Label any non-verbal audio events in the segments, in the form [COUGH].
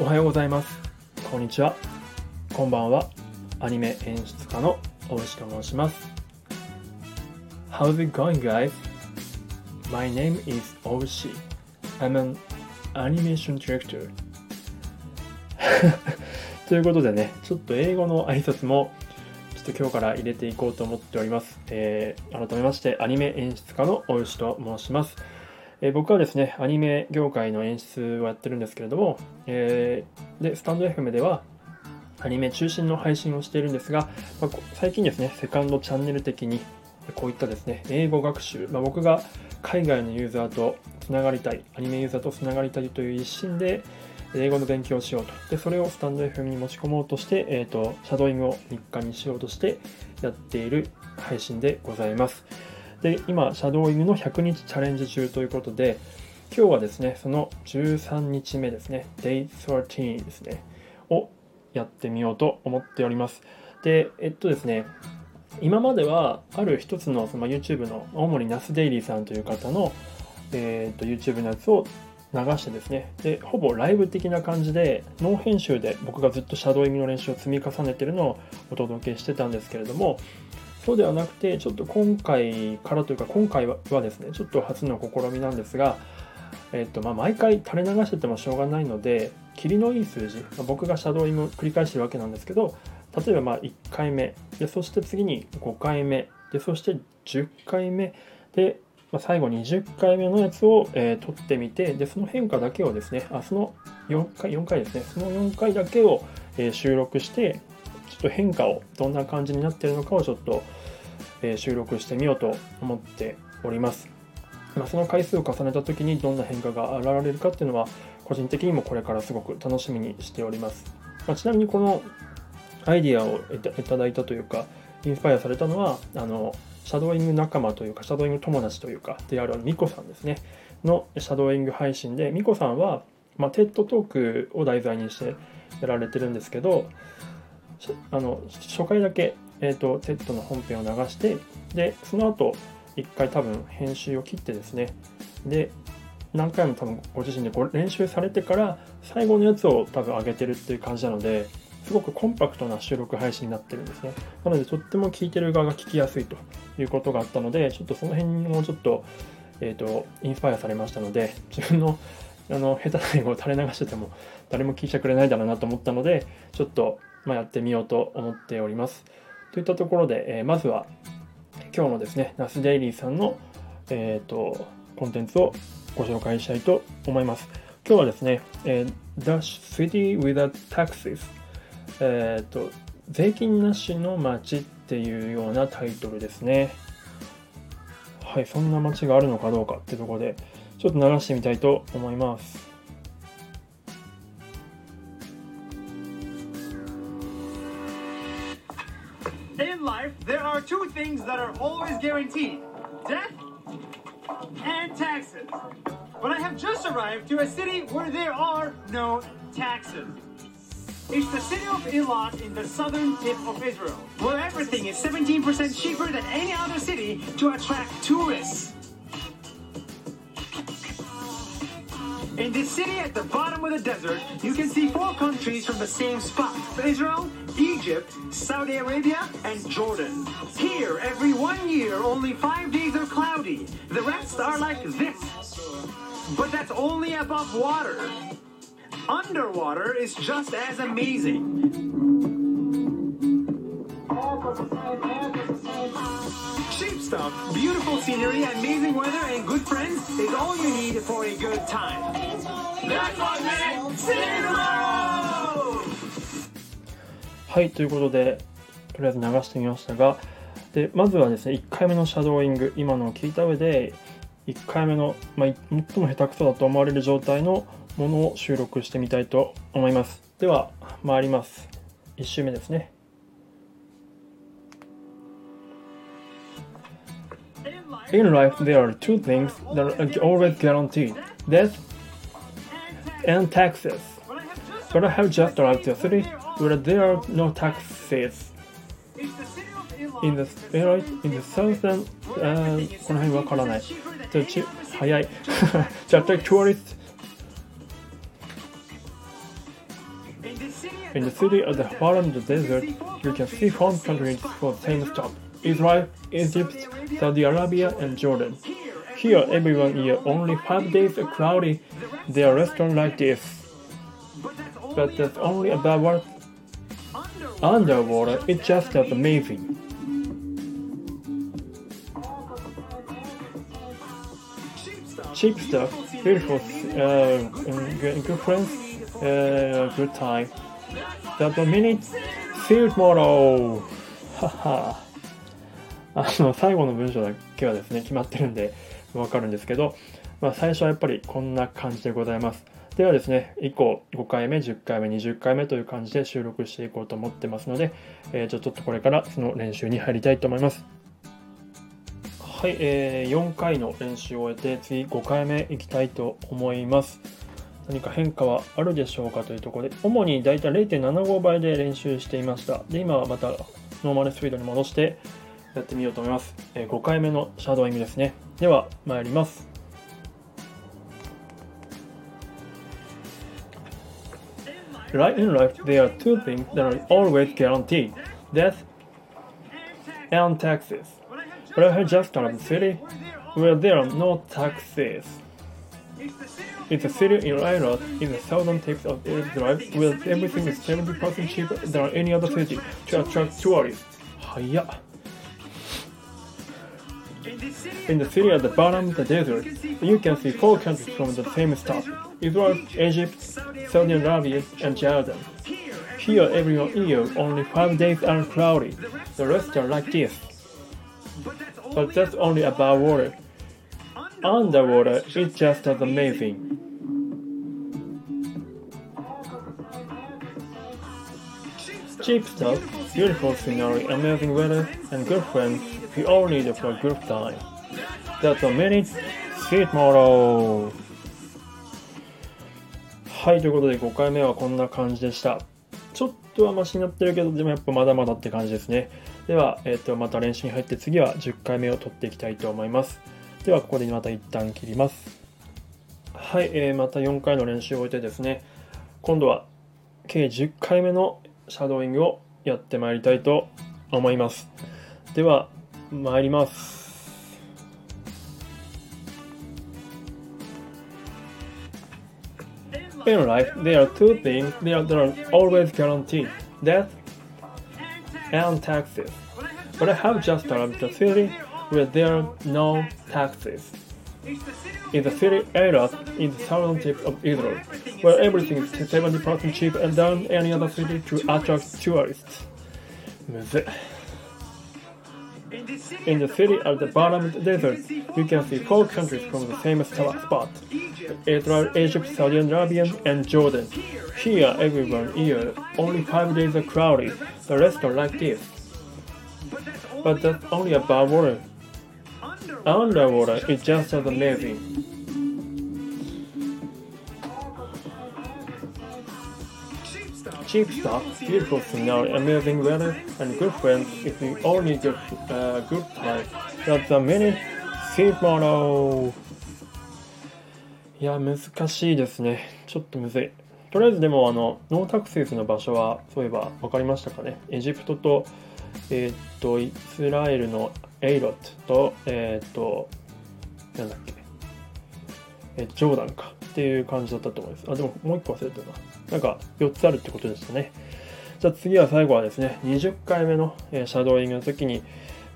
おはようございます。こんにちは。こんばんは。アニメ演出家の大石と申します。How's it going guys? My name is Oshi I'm an animation director. [LAUGHS] ということでねちょっと英語の挨拶もちょっと今日から入れていこうと思っております、えー、改めましてアニメ演出家の大石と申します。えー、僕はですね、アニメ業界の演出をやってるんですけれども、えー、で、スタンド FM では、アニメ中心の配信をしているんですが、まあ、最近ですね、セカンドチャンネル的に、こういったですね、英語学習、まあ、僕が海外のユーザーとつながりたい、アニメユーザーとつながりたいという一心で、英語の勉強をしようと。で、それをスタンド FM に持ち込もうとして、えっ、ー、と、シャドーイングを日課にしようとしてやっている配信でございます。で今シャドーイングの100日チャレンジ中ということで今日はですねその13日目ですね Day13 ですねをやってみようと思っております。でえっとですね今まではある一つのその YouTube の主にナスデイリーさんという方の、えー、と YouTube のやつを流してですねでほぼライブ的な感じでノー編集で僕がずっとシャドーイングの練習を積み重ねているのをお届けしてたんですけれどもそうではなくて、ちょっと今回からというか、今回はですね、ちょっと初の試みなんですが、えっとまあ、毎回垂れ流しててもしょうがないので、霧のいい数字、ま、僕がシャドウイング繰り返してるわけなんですけど、例えばまあ1回目で、そして次に5回目で、そして10回目で、ま、最後20回目のやつを、えー、撮ってみて、で、その変化だけをですね、あその4回、4回ですね、その4回だけを、えー、収録して、ちょっと変化をどんな感じになってるのかをちょっとえ収録してみようと思っております。まあ、その回数を重ねた時にどんな変化が現れるかっていうのは個人的にもこれからすごく楽しみにしております。まあ、ちなみにこのアイディアをいただいたというかインスパイアされたのはあのシャドーイング仲間というかシャドーイング友達というかであるミコさんですねのシャドーイング配信でミコさんは、まあ、 TED Talk を題材にしてやられてるんですけどあの初回だけえーと、テッドの本編を流してでその後一回多分編集を切ってですね。で何回も多分ご自身でこ練習されてから最後のやつを多分上げてるっていう感じなのですごくコンパクトな収録配信になってるんですね。なのでとっても聞いてる側が聞きやすいということがあったのでちょっとその辺もちょっと,、えーと、インスパイアされましたので自分のあの下手な英語を垂れ流してても誰も聞いてくれないだろうなと思ったのでちょっと、まあ、やってみようと思っております。といったところで、えー、まずは今日のですね、ナスデイリーさんの、えーと、コンテンツをご紹介したいと思います。今日はですね、えー、The City Without Taxes、えーと、税金なしの街っていうようなタイトルですね。はい、そんな街があるのかどうかってところで、ちょっと流してみたいと思います。There are two things that are always guaranteed death and taxes. But I have just arrived to a city where there are no taxes. It's the city of Eilat in the southern tip of Israel, where everything is 17% cheaper than any other city to attract tourists. In this city at the bottom of the desert, you can see four countries from the same spot Israel, Egypt, Saudi Arabia, and Jordan. Here, every one year, only five days are cloudy. The rest are like this. But that's only above water. Underwater is just as amazing. Cheap stuff, beautiful scenery, amazing weather, and good friends is all you need for a good time. That's what you tomorrow! はい、ということで、とりあえず流してみましたが、でまずはですね、1回目のシャドーイング、今のを聞いた上で、1回目の、まあ、最も下手くそだと思われる状態のものを収録してみたいと思います。では、回ります。1周目ですね。In life, there are two things that are always guaranteed death and taxes. But I have just arrived to a city where there are no taxes. In the, in the southern, uh, この辺わからない。ちょち早い。じゃあ、tourist [LAUGHS] In the city at the bottom of the desert, you can see four countries for the same stop Israel, Egypt, Saudi Arabia, and Jordan. Here, everyone year only five days are cloudy. There are restaurants like this. But that's only about what underwater. It's just as amazing. Cheap stuff, beautiful, uh, good, friends, uh, good time. That's a minute. See you tomorrow. はは。あの最後の文章だけはですね決まってるんでわかるんですけど、まあ、最初はやっぱりこんな感じでございますではですね以降5回目10回目20回目という感じで収録していこうと思ってますので、えー、じゃちょっとこれからその練習に入りたいと思いますはい、えー、4回の練習を終えて次5回目いきたいと思います何か変化はあるでしょうかというところで主にだいたい0.75倍で練習していましたで今はまたノーマルスピードに戻してやってみようと思います。えー、5回目のシャドーイングですね。では、参ります。Right in life, there are two things that are always guaranteed death and taxes. But I have just of the city where there are no taxes. It's a city in Iraq in the southern tip of Israel where everything is 70% cheaper than any other city to attract tourists. 早っ。In the city at the bottom the desert, you can see four countries from the same stop Israel, Egypt, Saudi Arabia, and Jordan. Here, every year, only five days are cloudy. The rest are like this. But that's only above water. Underwater, it's just as amazing. Cheap stuff, beautiful scenery, amazing weather, and good friends we all need for a good time. That's a minute. See it tomorrow. はい、ということで5回目はこんな感じでした。ちょっとはマシになってるけど、でもやっぱまだまだって感じですね。では、えっ、ー、と、また練習に入って次は10回目を取っていきたいと思います。では、ここでまた一旦切ります。はい、えー、また4回の練習を終えてですね、今度は計10回目のシャドーイングをやってまいりたいと思います。では、参ります。In life, there are two things that are always guaranteed death and taxes. But I have just arrived the city where there are no taxes. In the city area in the southern tip of Israel, where everything is 70% cheaper than any other city to attract tourists. In the city at the bottom of the desert, you can see four countries from the same spot Israel, Egypt, Saudi Arabia, and Jordan. Here, everyone year, only five days are cloudy, the rest are like this. But that's only above water. Underwater is just as amazing. Cheap stuff, beautiful scenery, amazing weather, and good friends if you only get uh, good time. That's a minute. See tomorrow. いや、難しいですね。ちょっとむずい。とりあえずでも、あの、ノータクセスの場所は、そういえば分かりましたかね？エジプトと、えー、っと、イスラエルのエイロットと、えー、っと、なんだっけ、えジョーダンかっていう感じだったと思います。あ、でももう一個忘れてたな。んか4つあるってことでしたね。じゃあ次は最後はですね、20回目のシャドーイングの時に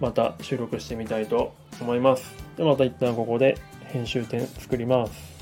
また収録してみたいと思います。でまた一旦ここで編集点作ります。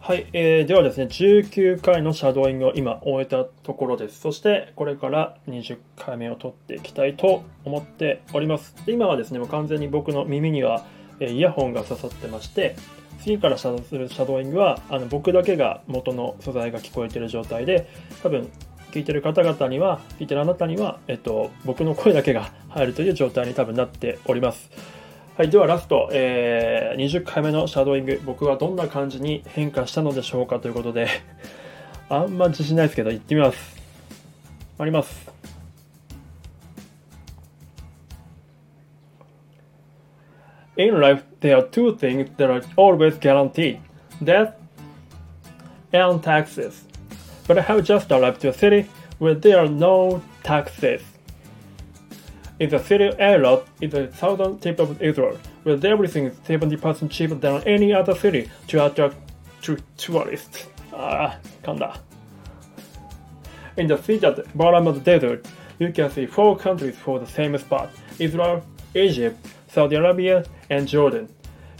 はい、えー、ではですね、19回のシャドーイングを今終えたところです。そしてこれから20回目を取っていきたいと思っております。で今はですね、もう完全に僕の耳にはイヤホンが刺さってまして、次からシャドウするシャドーイングはあの僕だけが元の素材が聞こえてる状態で多分聞いてる方々には聞いてるあなたには、えっと、僕の声だけが入るという状態に多分なっております。はい、ではラスト、えー、20回目のシャドーイング僕はどんな感じに変化したのでしょうかということであんま自信ないですけど行ってみます。あります。In life, there are two things that are always guaranteed death and taxes. But I have just arrived to a city where there are no taxes. In the city of in the southern tip of Israel, where everything is 70% cheaper than any other city to attract to tourists. Ah, Kanda. In the city at the bottom of the desert, you can see four countries for the same spot Israel, Egypt, Saudi Arabia, and Jordan.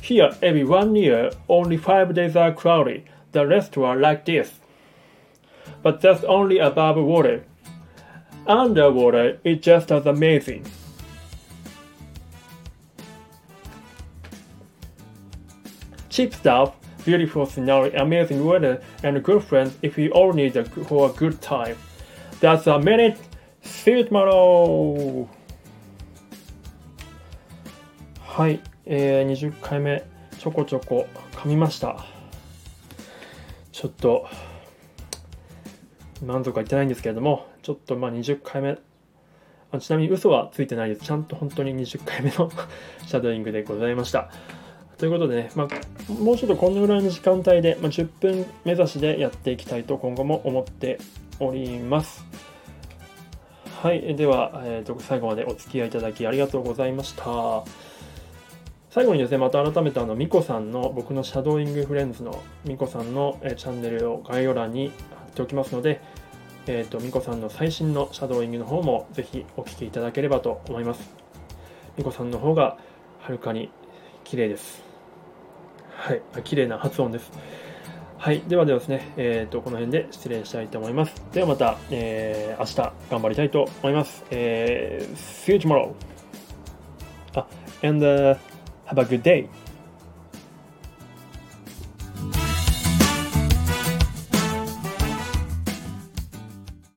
Here, every one year, only five days are cloudy. The rest are like this. But that's only above water. Underwater, it's just as amazing. Cheap stuff, beautiful scenery, amazing weather, and good friends if you all need a, for a good time. That's a minute. See you tomorrow! はい、えー、20回目ちょこちょこ噛みました。ちょっと満足はいってないんですけれども、ちょっとまあ20回目、あちなみに嘘はついてないです。ちゃんと本当に20回目の [LAUGHS] シャドーイングでございました。ということでね、まあ、もうちょっとこのぐらいの時間帯で、まあ、10分目指しでやっていきたいと今後も思っております。はい、では、えーと最後までお付き合いいただきありがとうございました。最後にですね、また改めてあの、ミコさんの、僕のシャドーイングフレンズのミコさんの、えチャンネルを概要欄に貼っておきますので、えっ、と、ミコさんの最新のシャドーイングの方もぜひお聞きいただければと思います。ミコさんの方がはるかに綺麗です。はい、あ綺麗な発音です。はい、ではではですね、えっ、と、この辺で失礼したいと思います。ではまた、えー明日頑張りたいと思います。えー see you tomorrow! あ、and、uh, have a good day!